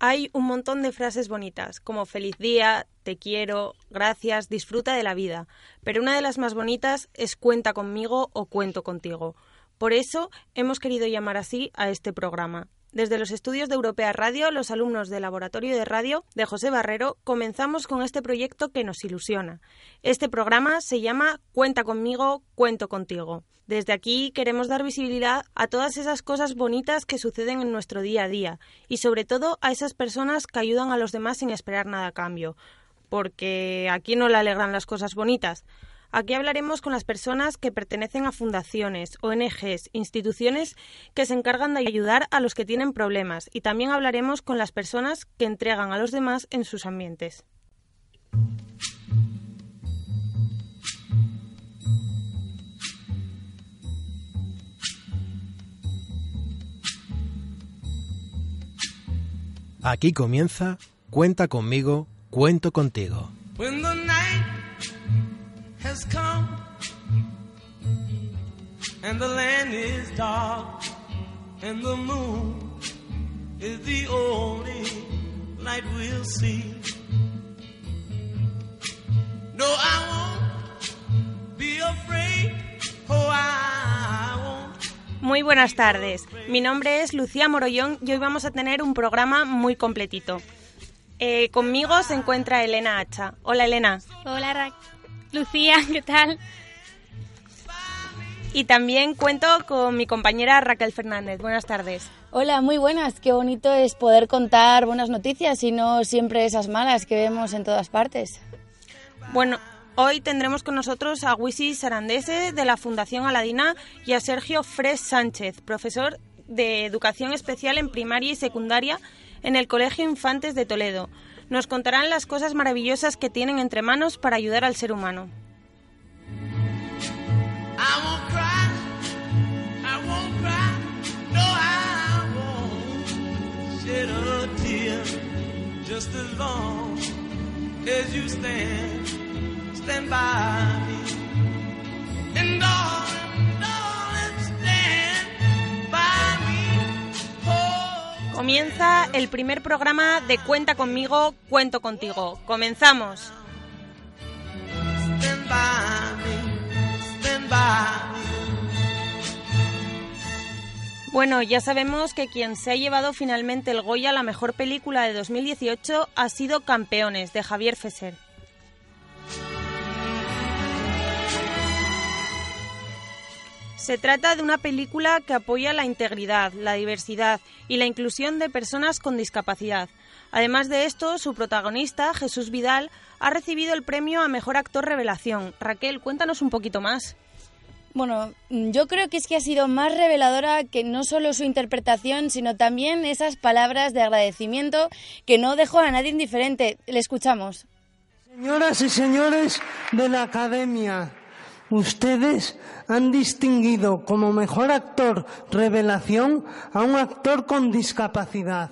Hay un montón de frases bonitas, como feliz día, te quiero, gracias, disfruta de la vida, pero una de las más bonitas es cuenta conmigo o cuento contigo. Por eso hemos querido llamar así a este programa. Desde los estudios de Europea Radio, los alumnos del Laboratorio de Radio de José Barrero comenzamos con este proyecto que nos ilusiona. Este programa se llama Cuenta conmigo, cuento contigo. Desde aquí queremos dar visibilidad a todas esas cosas bonitas que suceden en nuestro día a día y sobre todo a esas personas que ayudan a los demás sin esperar nada a cambio. Porque aquí no le alegran las cosas bonitas. Aquí hablaremos con las personas que pertenecen a fundaciones, ONGs, instituciones que se encargan de ayudar a los que tienen problemas y también hablaremos con las personas que entregan a los demás en sus ambientes. Aquí comienza Cuenta conmigo, cuento contigo. Has come and the land is dark and the moon is the only light we'll see. No, I won't be afraid. Oh, I won't. Muy buenas tardes. Mi nombre es Lucía Morollón y hoy vamos a tener un programa muy completito. Eh, conmigo se encuentra Elena Hacha. Hola Elena. Hola Rack. Lucía, ¿qué tal? Y también cuento con mi compañera Raquel Fernández. Buenas tardes. Hola, muy buenas. Qué bonito es poder contar buenas noticias y no siempre esas malas que vemos en todas partes. Bueno, hoy tendremos con nosotros a Wisi Sarandese de la Fundación Aladina y a Sergio Fres Sánchez, profesor de Educación Especial en Primaria y Secundaria en el Colegio Infantes de Toledo nos contarán las cosas maravillosas que tienen entre manos para ayudar al ser humano. Comienza el primer programa de Cuenta conmigo, cuento contigo. Comenzamos. Bueno, ya sabemos que quien se ha llevado finalmente el Goya a la mejor película de 2018 ha sido Campeones, de Javier Fesser. Se trata de una película que apoya la integridad, la diversidad y la inclusión de personas con discapacidad. Además de esto, su protagonista, Jesús Vidal, ha recibido el premio a Mejor Actor Revelación. Raquel, cuéntanos un poquito más. Bueno, yo creo que es que ha sido más reveladora que no solo su interpretación, sino también esas palabras de agradecimiento que no dejó a nadie indiferente. Le escuchamos. Señoras y señores de la Academia, Ustedes han distinguido como mejor actor revelación a un actor con discapacidad.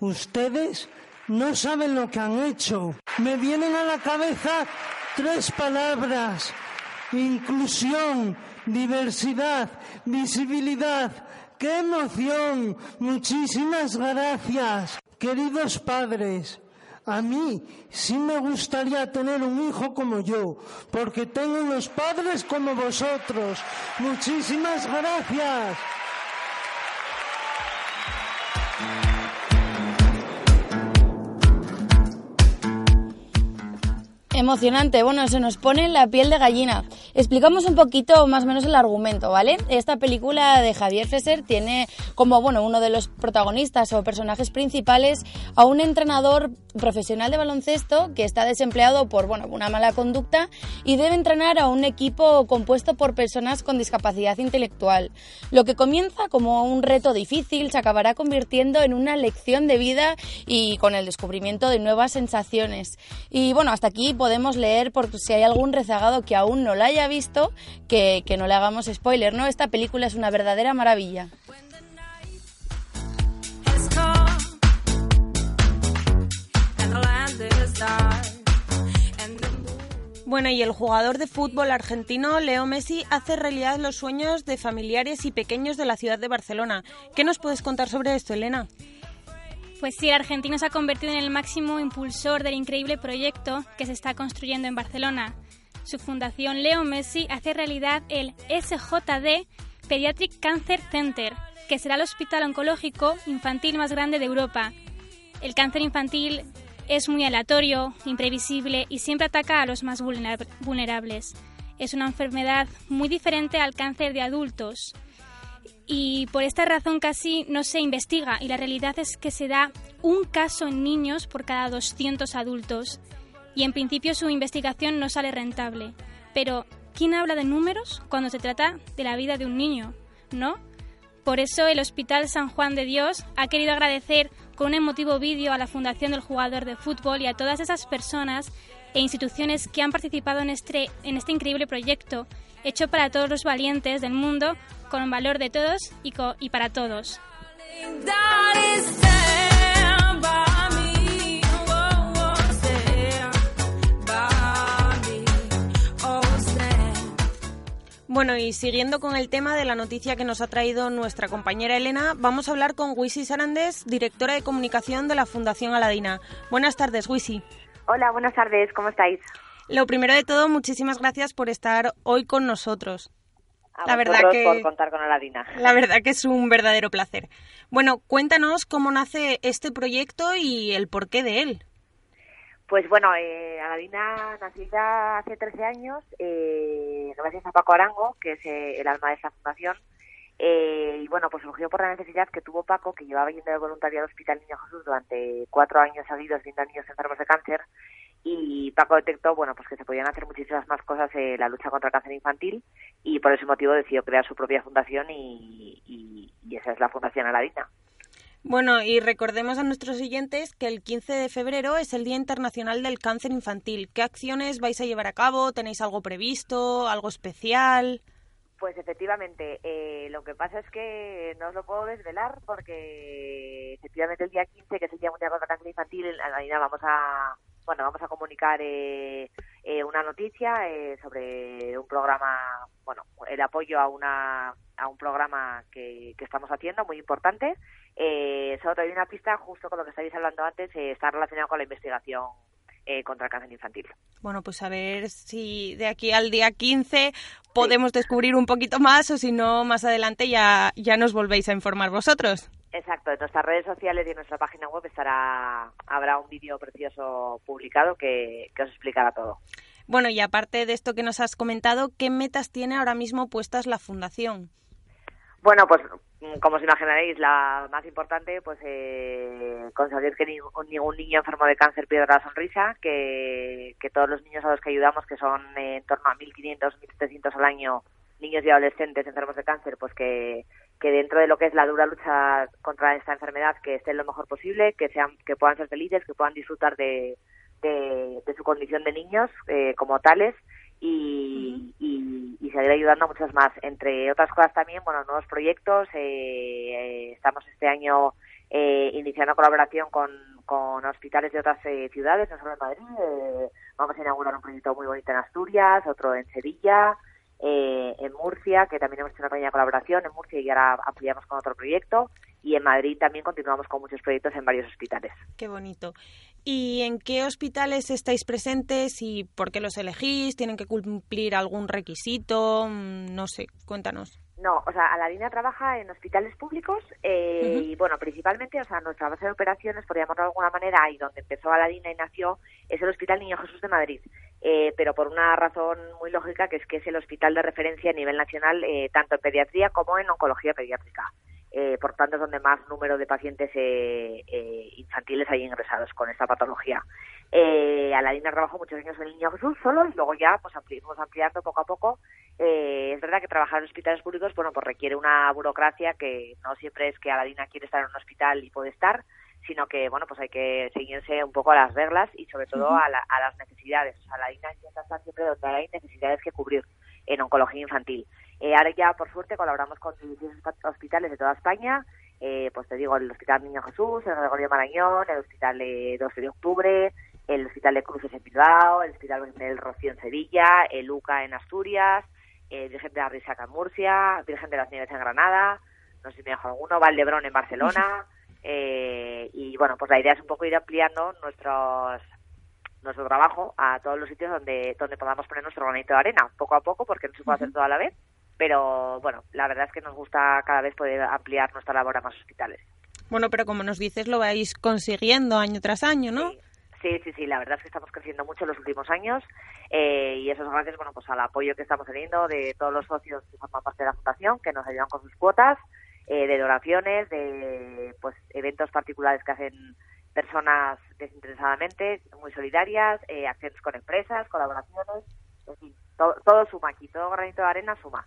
Ustedes no saben lo que han hecho. Me vienen a la cabeza tres palabras. Inclusión, diversidad, visibilidad. ¡Qué emoción! Muchísimas gracias. Queridos padres, a mí sí me gustaría tener un hijo como yo, porque tengo unos padres como vosotros. Muchísimas gracias. Emocionante, bueno, se nos pone la piel de gallina. Explicamos un poquito más o menos el argumento, ¿vale? Esta película de Javier Fesser tiene como, bueno, uno de los protagonistas o personajes principales a un entrenador profesional de baloncesto que está desempleado por, bueno, una mala conducta y debe entrenar a un equipo compuesto por personas con discapacidad intelectual. Lo que comienza como un reto difícil se acabará convirtiendo en una lección de vida y con el descubrimiento de nuevas sensaciones. Y bueno, hasta aquí podemos leer por si hay algún rezagado que aún no la haya visto, que, que no le hagamos spoiler, ¿no? Esta película es una verdadera maravilla. Bueno, y el jugador de fútbol argentino Leo Messi hace realidad los sueños de familiares y pequeños de la ciudad de Barcelona. ¿Qué nos puedes contar sobre esto, Elena? Pues sí, el argentino se ha convertido en el máximo impulsor del increíble proyecto que se está construyendo en Barcelona. Su fundación Leo Messi hace realidad el SJD Pediatric Cancer Center, que será el hospital oncológico infantil más grande de Europa. El cáncer infantil es muy aleatorio, imprevisible y siempre ataca a los más vulnerables. Es una enfermedad muy diferente al cáncer de adultos y por esta razón casi no se investiga y la realidad es que se da un caso en niños por cada 200 adultos y en principio su investigación no sale rentable. Pero, ¿quién habla de números cuando se trata de la vida de un niño? ¿No? Por eso el Hospital San Juan de Dios ha querido agradecer con un emotivo vídeo a la Fundación del Jugador de Fútbol y a todas esas personas e instituciones que han participado en este, este increíble proyecto hecho para todos los valientes del mundo con valor de todos y para todos. Bueno, y siguiendo con el tema de la noticia que nos ha traído nuestra compañera Elena, vamos a hablar con Wisi Sarandes, directora de comunicación de la Fundación Aladina. Buenas tardes, Wisi. Hola, buenas tardes, ¿cómo estáis? Lo primero de todo, muchísimas gracias por estar hoy con nosotros la verdad que por contar con Aladina. La verdad que es un verdadero placer. Bueno, cuéntanos cómo nace este proyecto y el porqué de él. Pues bueno, eh, Aladina nació ya hace 13 años, eh, gracias a Paco Arango, que es eh, el alma de esta fundación. Eh, y bueno, pues surgió por la necesidad que tuvo Paco, que llevaba yendo de voluntariado al Hospital Niño Jesús durante cuatro años seguidos viendo a niños enfermos de cáncer y Paco detectó bueno pues que se podían hacer muchísimas más cosas en la lucha contra el cáncer infantil y por ese motivo decidió crear su propia fundación y, esa es la Fundación Aladina. Bueno, y recordemos a nuestros siguientes que el 15 de febrero es el Día Internacional del Cáncer Infantil. ¿Qué acciones vais a llevar a cabo? ¿Tenéis algo previsto? ¿Algo especial? Pues efectivamente, eh, lo que pasa es que no os lo puedo desvelar porque efectivamente el día 15, que es el Día Mundial contra el Cáncer Infantil, en Aladina vamos a bueno, vamos a comunicar eh, eh, una noticia eh, sobre un programa, bueno, el apoyo a una a un programa que, que estamos haciendo muy importante. Eh, solo te doy una pista, justo con lo que estáis hablando antes, está relacionado con la investigación contra el cáncer infantil. Bueno, pues a ver si de aquí al día 15 podemos descubrir un poquito más o si no, más adelante ya, ya nos volvéis a informar vosotros. Exacto, en nuestras redes sociales y en nuestra página web estará habrá un vídeo precioso publicado que, os explicará todo. Bueno, y aparte de esto que nos has comentado, ¿qué metas tiene ahora mismo puestas la Fundación? Bueno, pues como os imaginaréis, la más importante, pues eh, conseguir que ningún, niño enfermo de cáncer pierda la sonrisa, que, que todos los niños a los que ayudamos, que son en torno a 1.500, 1.700 al año, niños y adolescentes enfermos de cáncer, pues que que dentro de lo que es la dura lucha contra esta enfermedad que estén lo mejor posible, que sean, que puedan ser felices, que puedan disfrutar de, de, su condición de niños eh, como tales y, y, seguir ayudando a muchos más. Entre otras cosas también, bueno, nuevos proyectos. Eh, estamos este año eh, iniciando colaboración con, con hospitales de otras ciudades, no solo en Madrid. vamos a inaugurar un proyecto muy bonito en Asturias, otro en Sevilla. Eh, en Murcia, que también hemos hecho una pequeña colaboración en Murcia y ahora ampliamos con otro proyecto. Y en Madrid también continuamos con muchos proyectos en varios hospitales. Qué bonito. ¿Y en qué hospitales estáis presentes y por qué los elegís? ¿Tienen que cumplir algún requisito? Mm, no sé, cuéntanos. No, o sea, Aladina trabaja en hospitales públicos eh, y, bueno, principalmente, o sea, nuestra base de operaciones, por llamarlo de alguna manera, y donde empezó Aladina y nació, es el Hospital Niño Jesús de Madrid. Eh, pero por una razón muy lógica, que es que es el hospital de referencia a nivel nacional, eh, tanto en pediatría como en oncología pediátrica. Eh, por tanto, es donde más número de pacientes infantiles hay ingresados con esta patología. Eh, Aladina trabajó muchos años en el Niño Jesús solo y luego ya pues fuimos ampliando poco a poco. es verdad que trabajar en hospitales públicos bueno pues requiere una burocracia que no siempre es que Aladina quiere estar en un hospital y puede estar, sino que bueno pues hay que seguirse un poco a las reglas y sobre todo a, las necesidades. O sea, la INA intenta estar siempre donde hay necesidades que cubrir en oncología infantil. Eh, ahora ya por suerte colaboramos con 16 hospitales de toda España, eh, pues te digo el Hospital Niño Jesús, el Gregorio Marañón, el Hospital de 12 de Octubre, el Hospital de Cruces en Bilbao, el Hospital del Rocío en Sevilla, el UCA en Asturias, el Virgen de la Risaca en Murcia, Virgen de las Nieves en Granada, no sé si me dejo alguno, Valdebrón en Barcelona. Eh, y bueno, pues la idea es un poco ir ampliando nuestros nuestro trabajo a todos los sitios donde, donde podamos poner nuestro granito de arena, poco a poco, porque no se puede hacer todo a la vez, pero bueno, la verdad es que nos gusta cada vez poder ampliar nuestra labor a más hospitales. Bueno, pero como nos dices, lo vais consiguiendo año tras año, ¿no? Sí, sí, sí, la verdad es que estamos creciendo mucho en los últimos años eh, y eso es gracias bueno, pues al apoyo que estamos teniendo de todos los socios que forman parte de la Fundación, que nos ayudan con sus cuotas, eh, de donaciones, de pues eventos particulares que hacen personas desinteresadamente, muy solidarias, eh, acciones con empresas, colaboraciones, en fin, todo, suma aquí, todo granito de arena suma.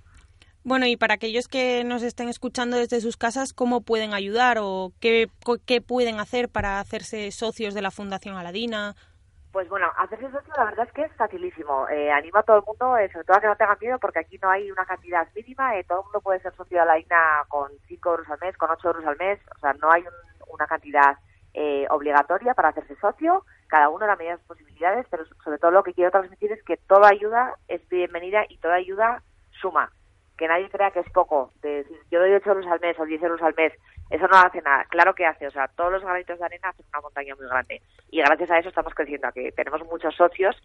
Bueno, y para aquellos que nos estén escuchando desde sus casas, ¿cómo pueden ayudar o qué, qué pueden hacer para hacerse socios de la Fundación Aladina? Pues bueno, hacerse socio la verdad es que es facilísimo. Eh, animo a todo el mundo, eh, sobre todo a que no tengan miedo, porque aquí no hay una cantidad mínima. Eh, todo el mundo puede ser socio de Aladina con 5 euros al mes, con 8 euros al mes. O sea, no hay una cantidad eh, obligatoria para hacerse socio. Cada uno a la medida de sus posibilidades, pero sobre todo lo que quiero transmitir es que toda ayuda es bienvenida y toda ayuda suma que nadie crea que es poco. De decir, yo doy 8 euros al mes o 10 euros al mes, eso no hace nada. Claro que hace, o sea, todos los granitos de arena hacen una montaña muy grande. Y gracias a eso estamos creciendo, a que tenemos muchos socios,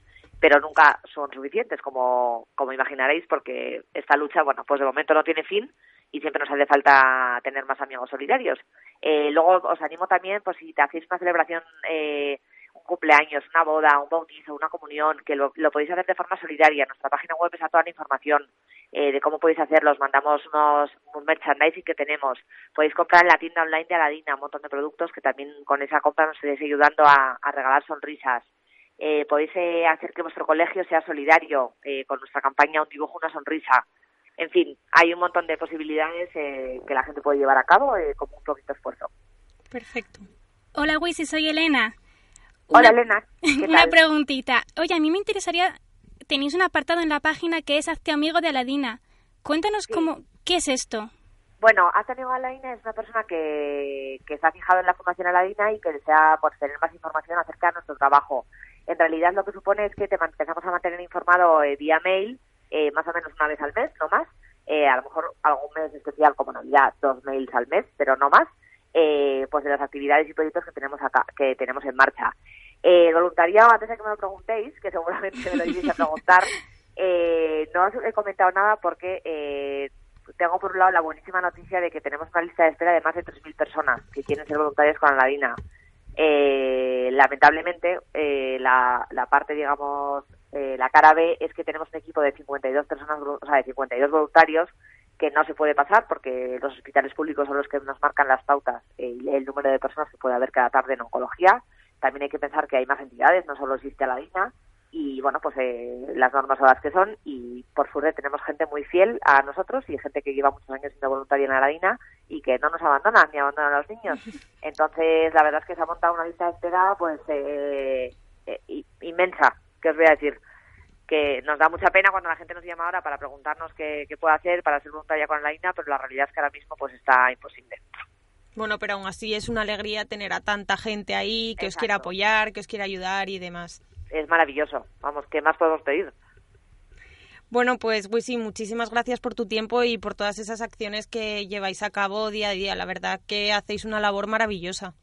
pero nunca son suficientes, como, como imaginaréis, porque esta lucha, bueno, pues de momento no tiene fin y siempre nos hace falta tener más amigos solidarios. Eh, luego os animo también, pues si te hacéis una celebración eh, cumpleaños, una boda, un bautizo, una comunión, que lo, podéis hacer de forma solidaria. Nuestra página web está toda la información eh, de cómo podéis hacerlo. Os mandamos unos un merchandising que tenemos. Podéis comprar en la tienda online de Aladina un montón de productos que también con esa compra nos estáis ayudando a, regalar sonrisas. Eh, podéis eh, hacer que vuestro colegio sea solidario con nuestra campaña Un dibujo, una sonrisa. En fin, hay un montón de posibilidades que la gente puede llevar a cabo con un poquito de esfuerzo. Perfecto. Hola, Wisi, soy Elena. Hola, Elena. Una preguntita. Oye, a mí me interesaría, tenéis un apartado en la página que es Hazte Amigo de Aladina. Cuéntanos cómo, qué es esto. Bueno, Hazte Amigo de Aladina es una persona que, que se ha fijado en la Fundación Aladina y que desea pues, tener más información acerca de nuestro trabajo. En realidad lo que supone es que te empezamos a mantener informado eh, vía mail, eh, más o menos una vez al mes, no más. Eh, a lo mejor algún mes especial como Navidad, dos mails al mes, pero no más. Eh, pues de las actividades y proyectos que tenemos acá, que tenemos en marcha. Eh, voluntariado, antes de que me lo preguntéis, que seguramente me lo ibais a preguntar, eh, no os he comentado nada porque eh, tengo por un lado la buenísima noticia de que tenemos una lista de espera de más de 3.000 personas que quieren ser voluntarias con Aladina. Eh, lamentablemente, eh, la, la parte, digamos, eh, la cara B es que tenemos un equipo de 52 personas, o sea, de 52 voluntarios que no se puede pasar porque los hospitales públicos son los que nos marcan las pautas y el número de personas que puede haber cada tarde en oncología. También hay que pensar que hay más entidades, no solo existe la DINA y bueno, pues eh, las normas son las que son y por suerte tenemos gente muy fiel a nosotros y gente que lleva muchos años siendo voluntaria en la DINA y que no nos abandonan ni abandonan a los niños. Entonces, la verdad es que se ha montado una lista de espera pues eh, eh, inmensa, que os voy a decir que nos da mucha pena cuando la gente nos llama ahora para preguntarnos qué, puede hacer para ser voluntaria con la INA, pero la realidad es que ahora mismo pues está imposible. Bueno, pero aún así es una alegría tener a tanta gente ahí que os quiera apoyar, que os quiera ayudar y demás. Es maravilloso. Vamos, ¿qué más podemos pedir? Bueno, pues Wisi, muchísimas gracias por tu tiempo y por todas esas acciones que lleváis a cabo día a día. La verdad que hacéis una labor maravillosa.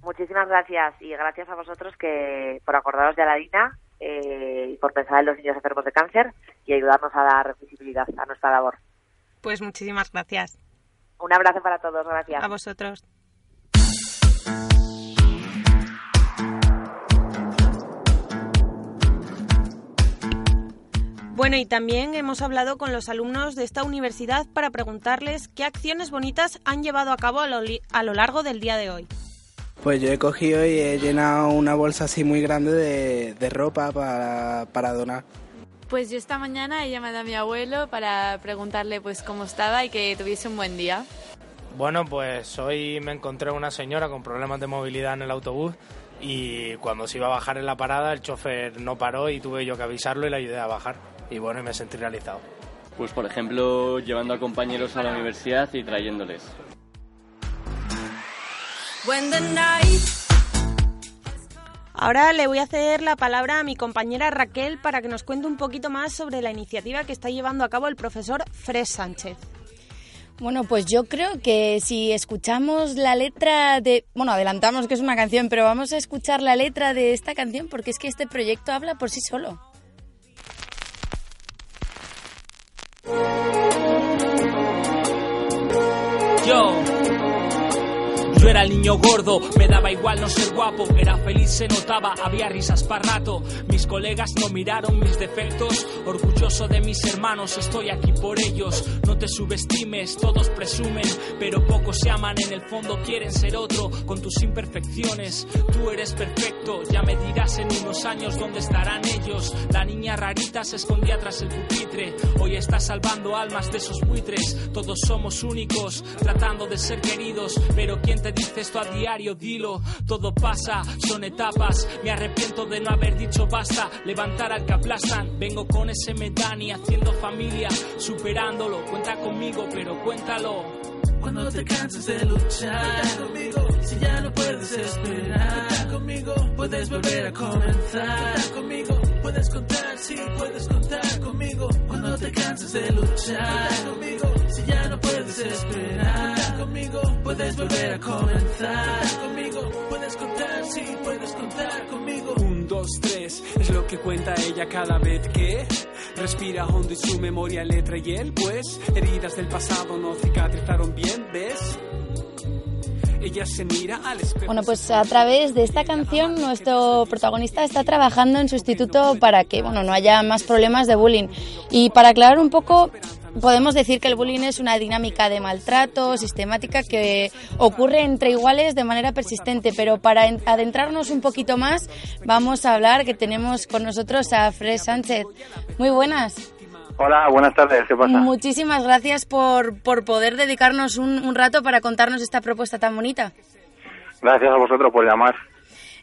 Muchísimas gracias y gracias a vosotros que por acordaros de Aladina eh, y por pensar en los niños enfermos de cáncer y ayudarnos a dar visibilidad a nuestra labor. Pues muchísimas gracias. Un abrazo para todos, gracias. A vosotros. Bueno, y también hemos hablado con los alumnos de esta universidad para preguntarles qué acciones bonitas han llevado a cabo a lo, a lo largo del día de hoy. Pues yo he cogido y he llenado una bolsa así muy grande de, ropa para, para, donar. Pues yo esta mañana he llamado a mi abuelo para preguntarle pues cómo estaba y que tuviese un buen día. Bueno, pues hoy me encontré una señora con problemas de movilidad en el autobús y cuando se iba a bajar en la parada el chofer no paró y tuve yo que avisarlo y le ayudé a bajar. Y bueno, me sentí realizado. Pues por ejemplo, llevando a compañeros a la universidad y trayéndoles. Ahora le voy a ceder la palabra a mi compañera Raquel para que nos cuente un poquito más sobre la iniciativa que está llevando a cabo el profesor Fred Sánchez. Bueno, pues yo creo que si escuchamos la letra de... Bueno, adelantamos que es una canción, pero vamos a escuchar la letra de esta canción porque es que este proyecto habla por sí solo. Yo yo era el niño gordo, me daba igual no ser guapo, era feliz, se notaba, había risas para rato. Mis colegas no miraron mis defectos, orgulloso de mis hermanos, estoy aquí por ellos. No te subestimes, todos presumen, pero pocos se aman, en el fondo quieren ser otro, con tus imperfecciones. Tú eres perfecto, ya me dirás en unos años dónde estarán ellos. La niña rarita se escondía tras el pupitre, hoy está salvando almas de esos buitres. Todos somos únicos, tratando de ser queridos, pero ¿quién te te dice esto a diario, dilo. Todo pasa, son etapas. Me arrepiento de no haber dicho basta. Levantar al que aplastan. Vengo con ese medani haciendo familia, superándolo. Cuenta conmigo, pero cuéntalo. Cuando te canses de luchar. Conmigo, si ya no puedes esperar conmigo, puedes volver a comenzar. Conmigo, puedes contar, sí, puedes contar conmigo. Cuando te canses de luchar. Conmigo, si ya no puedes esperar conmigo, puedes volver a comenzar. Conmigo, puedes contar, sí, puedes contar conmigo. Tres, es lo que cuenta ella cada vez que respira hondo y su memoria letra y él, pues heridas del pasado no cicatrizaron bien ¿ves? Ella se mira al espejo. Bueno, pues a través de esta canción nuestro protagonista está trabajando en su instituto para que bueno, no haya más problemas de bullying. Y para aclarar un poco, podemos decir que el bullying es una dinámica de maltrato sistemática que ocurre entre iguales de manera persistente, pero para adentrarnos un poquito más vamos a hablar que tenemos con nosotros a Fred Sánchez. Muy buenas. Hola, buenas tardes, ¿qué pasa? Muchísimas gracias por, por poder dedicarnos un, un, rato para contarnos esta propuesta tan bonita. Gracias a vosotros por llamar.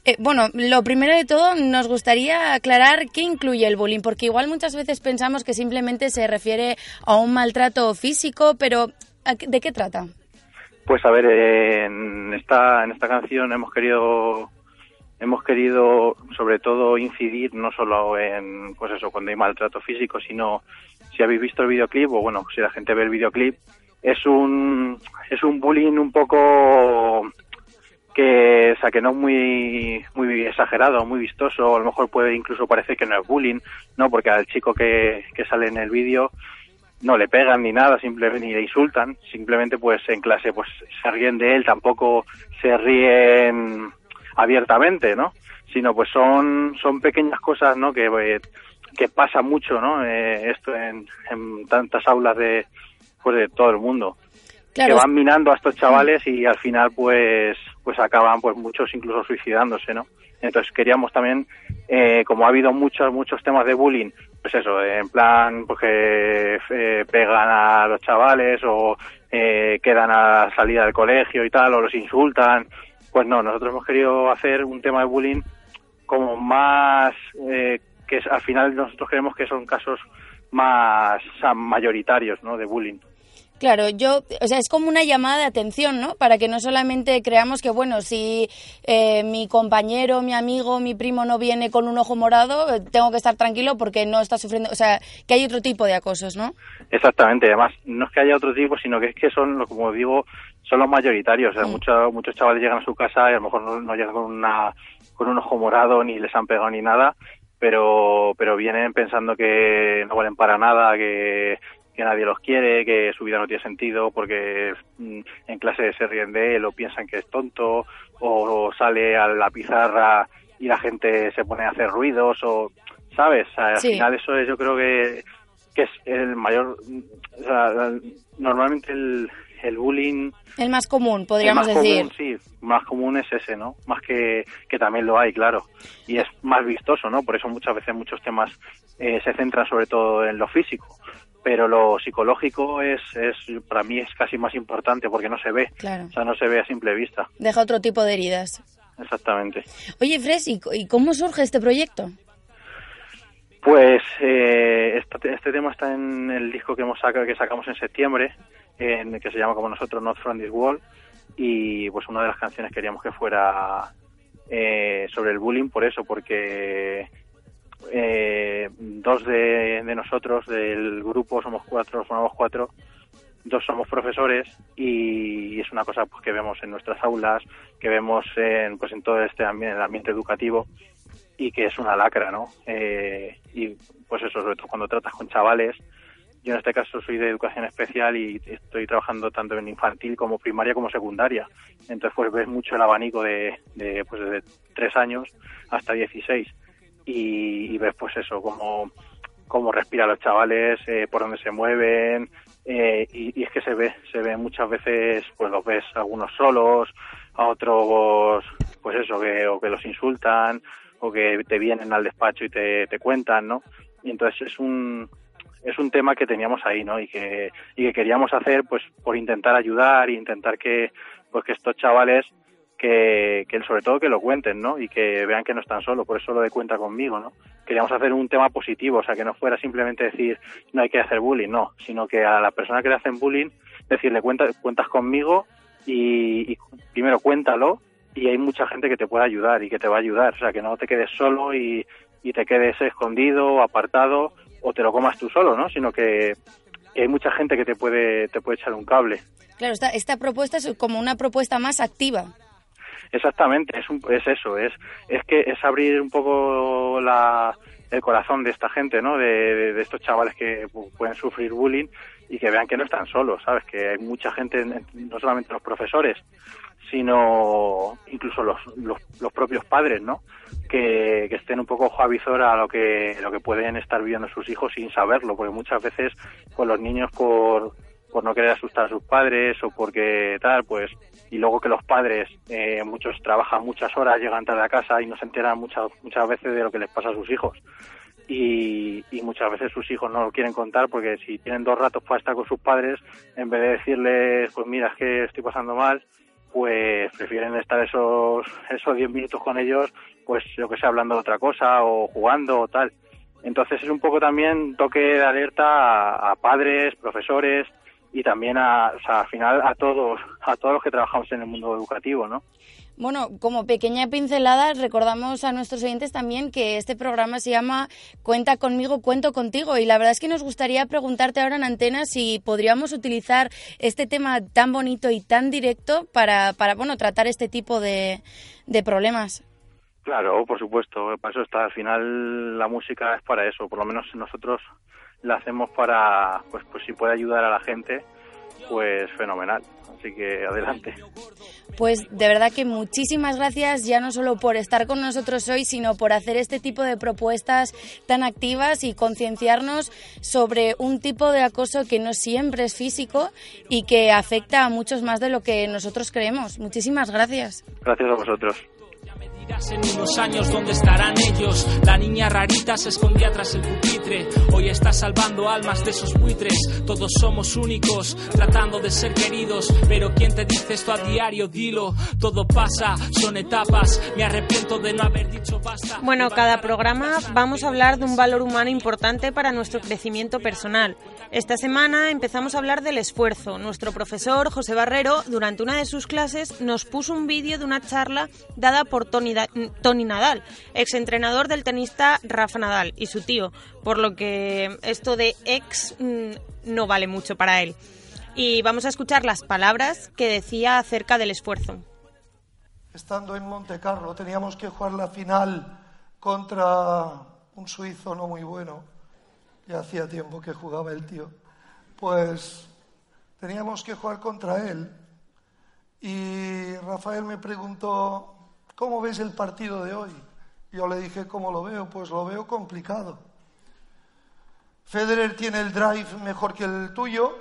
Eh, bueno, lo primero de todo, nos gustaría aclarar qué incluye el bullying, porque igual muchas veces pensamos que simplemente se refiere a un maltrato físico, pero ¿de qué trata? Pues a ver, en esta, en esta canción hemos querido hemos querido sobre todo incidir no solo en pues eso cuando hay maltrato físico sino si habéis visto el videoclip o bueno si la gente ve el videoclip es un es un bullying un poco que o sea que no es muy muy exagerado muy vistoso a lo mejor puede incluso parecer que no es bullying no porque al chico que, que sale en el vídeo no le pegan ni nada, simplemente ni le insultan, simplemente pues en clase pues se ríen de él, tampoco se ríen abiertamente, ¿no? Sino pues son, son pequeñas cosas, ¿no? Que, eh, que pasa mucho, ¿no? Eh, esto en, en, tantas aulas de, pues de todo el mundo. Que van minando a estos chavales y al final pues, pues acaban pues muchos incluso suicidándose, ¿no? Entonces queríamos también, eh, como ha habido muchos, muchos temas de bullying, pues eso, en plan, pues que eh, pegan a los chavales o eh, quedan a la salida del colegio y tal, o los insultan, pues no, nosotros hemos querido hacer un tema de bullying como más, eh, que al final nosotros creemos que son casos más mayoritarios, ¿no? De bullying. Claro, yo, o sea, es como una llamada de atención, ¿no? Para que no solamente creamos que, bueno, si eh, mi compañero, mi amigo, mi primo no viene con un ojo morado, eh, tengo que estar tranquilo porque no está sufriendo, o sea, que hay otro tipo de acosos, ¿no? Exactamente, además, no es que haya otro tipo, sino que es que son, como digo, son los mayoritarios. O sea, mm. muchos, muchos chavales llegan a su casa y a lo mejor no, llegan con, una, con un ojo morado ni les han pegado ni nada, pero, pero vienen pensando que no valen para nada, que que nadie los quiere, que su vida no tiene sentido porque mm, en clase se ríen de él o piensan que es tonto o, sale a la pizarra y la gente se pone a hacer ruidos o, ¿sabes? al final eso es, yo creo que, que es el mayor, o sea, normalmente el, el bullying... El más común, podríamos decir. sí, más común es ese, ¿no? Más que, que también lo hay, claro. Y es más vistoso, ¿no? Por eso muchas veces muchos temas eh, se centran sobre todo en lo físico pero lo psicológico es, es para mí es casi más importante porque no se ve, claro. o sea, no se ve a simple vista. Deja otro tipo de heridas. Exactamente. Oye, Fres, ¿y, cómo surge este proyecto? Pues eh, este, este, tema está en el disco que hemos sacado, que sacamos en septiembre, en, que se llama como nosotros Not From This World, y pues una de las canciones queríamos que fuera eh, sobre el bullying por eso, porque eh, dos de, nosotros del grupo, somos cuatro, formamos cuatro, dos somos profesores y es una cosa pues, que vemos en nuestras aulas, que vemos en, pues, en todo este ambiente, el ambiente educativo y que es una lacra, ¿no? Eh, y pues eso, sobre todo cuando tratas con chavales. Yo en este caso soy de educación especial y estoy trabajando tanto en infantil como primaria como secundaria. Entonces pues ves mucho el abanico de, pues desde tres años hasta 16 y, y ves pues eso, cómo, cómo respiran los chavales, eh, por dónde se mueven, eh, y, es que se ve, se ve muchas veces, pues los ves algunos solos, a otros, pues eso, que, o que los insultan, o que te vienen al despacho y te, te cuentan, ¿no? Y entonces es un, es un tema que teníamos ahí, ¿no? Y que, y que queríamos hacer, pues, por intentar ayudar intentar que, pues, que estos chavales, que, sobre todo que lo cuenten, ¿no? Y que vean que no están solos, por eso lo de cuenta conmigo, ¿no? queríamos hacer un tema positivo, o sea, que no fuera simplemente decir no hay que hacer bullying, no, sino que a la persona que le hacen bullying decirle cuenta, cuentas conmigo y, primero cuéntalo y hay mucha gente que te puede ayudar y que te va a ayudar, o sea, que no te quedes solo y, y te quedes escondido, apartado o te lo comas tú solo, ¿no? Sino que, hay mucha gente que te puede te puede echar un cable. Claro, esta, esta propuesta es como una propuesta más activa. Exactamente, es, es eso, es, es que es abrir un poco la, el corazón de esta gente, ¿no? De, estos chavales que pueden sufrir bullying y que vean que no están solos, ¿sabes? Que hay mucha gente, no solamente los profesores, sino incluso los, propios padres, ¿no? Que, que, estén un poco ojo a a lo que, lo que pueden estar viviendo sus hijos sin saberlo, porque muchas veces pues los niños por, por no querer asustar a sus padres o porque tal, pues y luego que los padres, eh, muchos trabajan muchas horas, llegan tarde a casa y no se enteran muchas, muchas veces de lo que les pasa a sus hijos. Y, muchas veces sus hijos no lo quieren contar porque si tienen dos ratos para estar con sus padres, en vez de decirles, pues mira, es que estoy pasando mal, pues prefieren estar esos esos diez minutos con ellos, pues yo que sé, hablando de otra cosa o jugando o tal. Entonces es un poco también toque de alerta a padres, profesores, y también a, o sea, al final a todos, a todos los que trabajamos en el mundo educativo, ¿no? Bueno, como pequeña pincelada, recordamos a nuestros oyentes también que este programa se llama Cuenta conmigo, cuento contigo. Y la verdad es que nos gustaría preguntarte ahora en antena si podríamos utilizar este tema tan bonito y tan directo para, para bueno, tratar este tipo de, de problemas. Claro, por supuesto. Para eso está. Al final la música es para eso. Por lo menos nosotros la hacemos para, pues, pues si puede ayudar a la gente, pues fenomenal. Así que adelante. Pues de verdad que muchísimas gracias ya no solo por estar con nosotros hoy, sino por hacer este tipo de propuestas tan activas y concienciarnos sobre un tipo de acoso que no siempre es físico y que afecta a muchos más de lo que nosotros creemos. Muchísimas gracias. Gracias a vosotros en unos años dónde estarán ellos. La niña rarita se escondía tras el pupitre. Hoy está salvando almas de esos buitres. Todos somos únicos, tratando de ser queridos. Pero ¿quién te dice esto a diario? Dilo, todo pasa, son etapas. Me arrepiento de no haber dicho basta. Bueno, cada programa vamos a hablar de un valor humano importante para nuestro crecimiento personal. Esta semana empezamos a hablar del esfuerzo. Nuestro profesor José Barrero, durante una de sus clases, nos puso un vídeo de una charla dada por Tony Tony Nadal, exentrenador del tenista Rafa Nadal y su tío, por lo que esto de ex no vale mucho para él. Y vamos a escuchar las palabras que decía acerca del esfuerzo. Estando en Monte Carlo teníamos que jugar la final contra un suizo no muy bueno, ya hacía tiempo que jugaba el tío, pues teníamos que jugar contra él. Y Rafael me preguntó, ¿cómo ves el partido de hoy? Yo le dije, ¿cómo lo veo? Pues lo veo complicado. Federer tiene el drive mejor que el tuyo,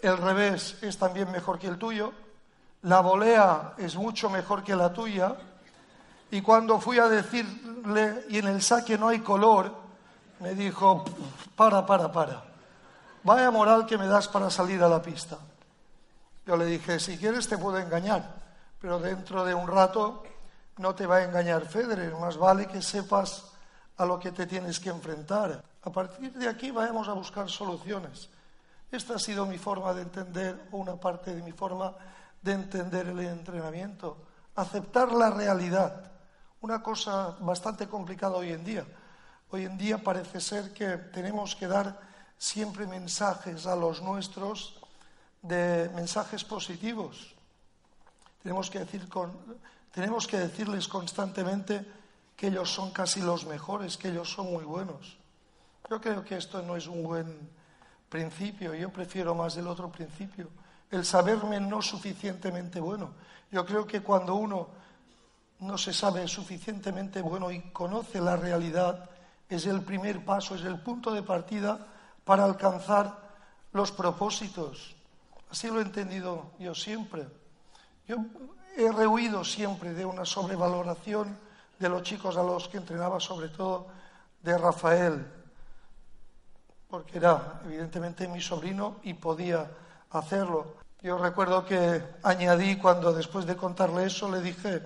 el revés es también mejor que el tuyo, la volea es mucho mejor que la tuya, y cuando fui a decirle, y en el saque no hay color, me dijo, para, para, para, vaya moral que me das para salir a la pista. Yo le dije, si quieres te puedo engañar pero dentro de un rato no te va a engañar Federer, más vale que sepas a lo que te tienes que enfrentar. A partir de aquí vamos a buscar soluciones. Esta ha sido mi forma de entender, o una parte de mi forma de entender el entrenamiento. Aceptar la realidad. Una cosa bastante complicada hoy en día. Hoy en día parece ser que tenemos que dar siempre mensajes a los nuestros de mensajes positivos. Tenemos que, decir que decirles constantemente que ellos son casi los mejores, que ellos son muy buenos. Yo creo que esto no es un buen principio, yo prefiero más el otro principio, el saberme no suficientemente bueno. Yo creo que cuando uno no se sabe suficientemente bueno y conoce la realidad, es el primer paso, es el punto de partida para alcanzar los propósitos. Así lo he entendido yo siempre. Yo he rehuido siempre de una sobrevaloración de los chicos a los que entrenaba, sobre todo de Rafael, porque era evidentemente mi sobrino y podía hacerlo. Yo recuerdo que añadí cuando después de contarle eso le dije,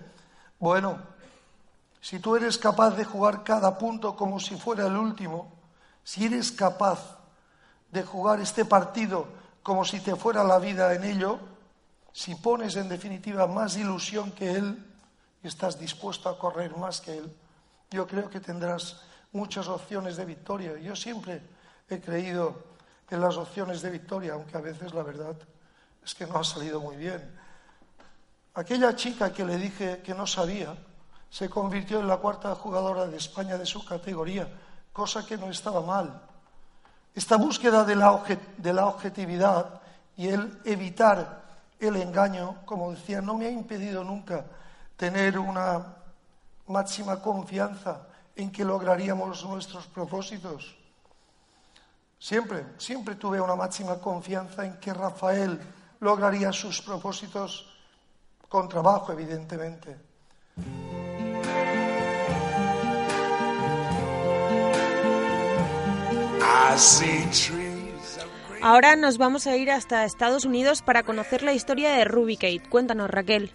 bueno, si tú eres capaz de jugar cada punto como si fuera el último, si eres capaz de jugar este partido como si te fuera la vida en ello, si pones en definitiva más ilusión que él y estás dispuesto a correr más que él, yo creo que tendrás muchas opciones de victoria. Yo siempre he creído en las opciones de victoria, aunque a veces la verdad es que no ha salido muy bien. Aquella chica que le dije que no sabía, se convirtió en la cuarta jugadora de España de su categoría, cosa que no estaba mal. Esta búsqueda de la, de la objetividad y el evitar el engaño, como decía, no me ha impedido nunca tener una máxima confianza en que lograríamos nuestros propósitos. Siempre, siempre tuve una máxima confianza en que Rafael lograría sus propósitos con trabajo, evidentemente. Ahora nos vamos a ir hasta Estados Unidos para conocer la historia de Ruby Kate. Cuéntanos, Raquel.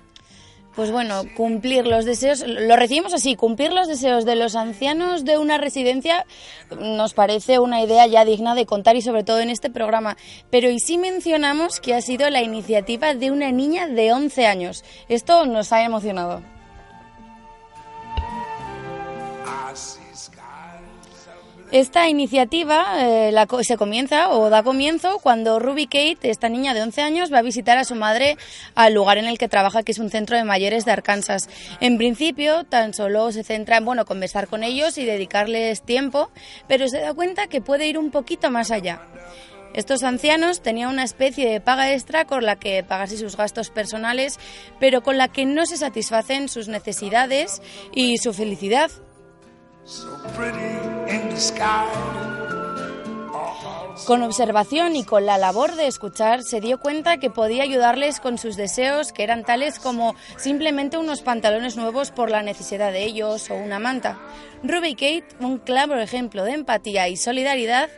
Pues bueno, cumplir los deseos, lo recibimos así, cumplir los deseos de los ancianos de una residencia nos parece una idea ya digna de contar y sobre todo en este programa. Pero y si mencionamos que ha sido la iniciativa de una niña de 11 años. Esto nos ha emocionado. Esta iniciativa eh, se comienza o da comienzo cuando Ruby Kate, esta niña de 11 años, va a visitar a su madre al lugar en el que trabaja, que es un centro de mayores de Arkansas. En principio, tan solo se centra en bueno, conversar con ellos y dedicarles tiempo, pero se da cuenta que puede ir un poquito más allá. Estos ancianos tenían una especie de paga extra con la que pagarse sus gastos personales, pero con la que no se satisfacen sus necesidades y su felicidad. Con observación y con la labor de escuchar, se dio cuenta que podía ayudarles con sus deseos, que eran tales como simplemente unos pantalones nuevos por la necesidad de ellos o una manta. Ruby Kate, un claro ejemplo de empatía y solidaridad,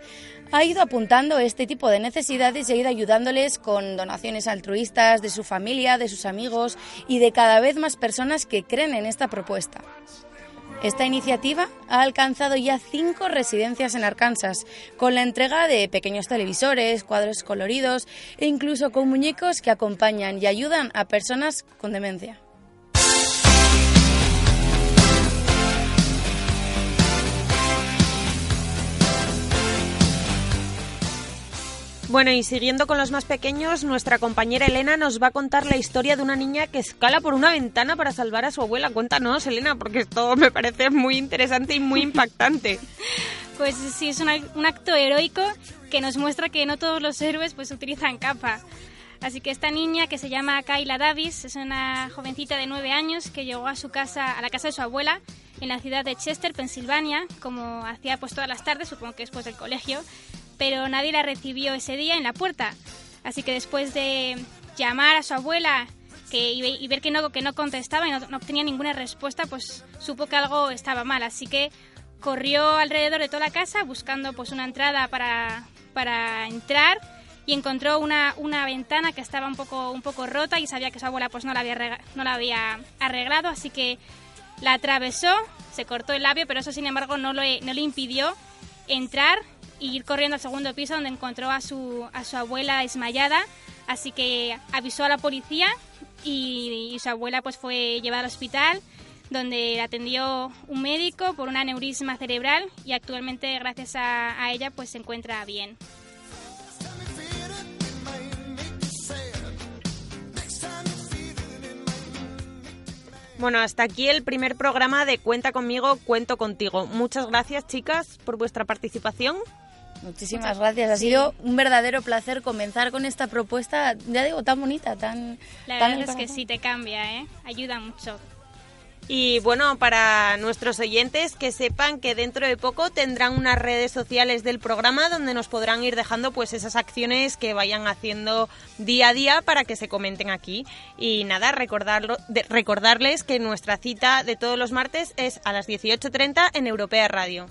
ha ido apuntando este tipo de necesidades y ha ido ayudándoles con donaciones altruistas de su familia, de sus amigos y de cada vez más personas que creen en esta propuesta. Esta iniciativa ha alcanzado ya cinco residencias en Arkansas, con la entrega de pequeños televisores, cuadros coloridos e incluso con muñecos que acompañan y ayudan a personas con demencia. Bueno, y siguiendo con los más pequeños, nuestra compañera Elena nos va a contar la historia de una niña que escala por una ventana para salvar a su abuela. Cuéntanos, Elena, porque esto me parece muy interesante y muy impactante. pues sí, es un acto heroico que nos muestra que no todos los héroes pues utilizan capa. Así que esta niña que se llama Kayla Davis es una jovencita de nueve años que llegó a su casa, a la casa de su abuela en la ciudad de Chester, Pensilvania, como hacía pues todas las tardes, supongo que después del colegio, pero nadie la recibió ese día en la puerta. Así que después de llamar a su abuela que, y ver que no, que no contestaba y no, obtenía ninguna respuesta, pues supo que algo estaba mal. Así que corrió alrededor de toda la casa buscando pues una entrada para, para entrar y encontró una, una, ventana que estaba un poco, un poco rota y sabía que su abuela pues no la había, no la había arreglado, así que la atravesó, se cortó el labio, pero eso sin embargo no, no le impidió entrar ir corriendo al segundo piso donde encontró a su, a su abuela desmayada. Así que avisó a la policía y, su abuela pues fue llevada al hospital donde la atendió un médico por un aneurisma cerebral y actualmente gracias a, a ella pues se encuentra bien. Bueno, hasta aquí el primer programa de Cuenta conmigo, cuento contigo. Muchas gracias, chicas, por vuestra participación. Muchísimas gracias. Ha sido un verdadero placer comenzar con esta propuesta, ya digo, tan bonita, tan... La tan verdad es que sí te cambia, ¿eh? Ayuda mucho. Y bueno, para nuestros oyentes que sepan que dentro de poco tendrán unas redes sociales del programa donde nos podrán ir dejando pues esas acciones que vayan haciendo día a día para que se comenten aquí. Y nada, recordarlo, recordarles que nuestra cita de todos los martes es a las 18.30 en Europea Radio.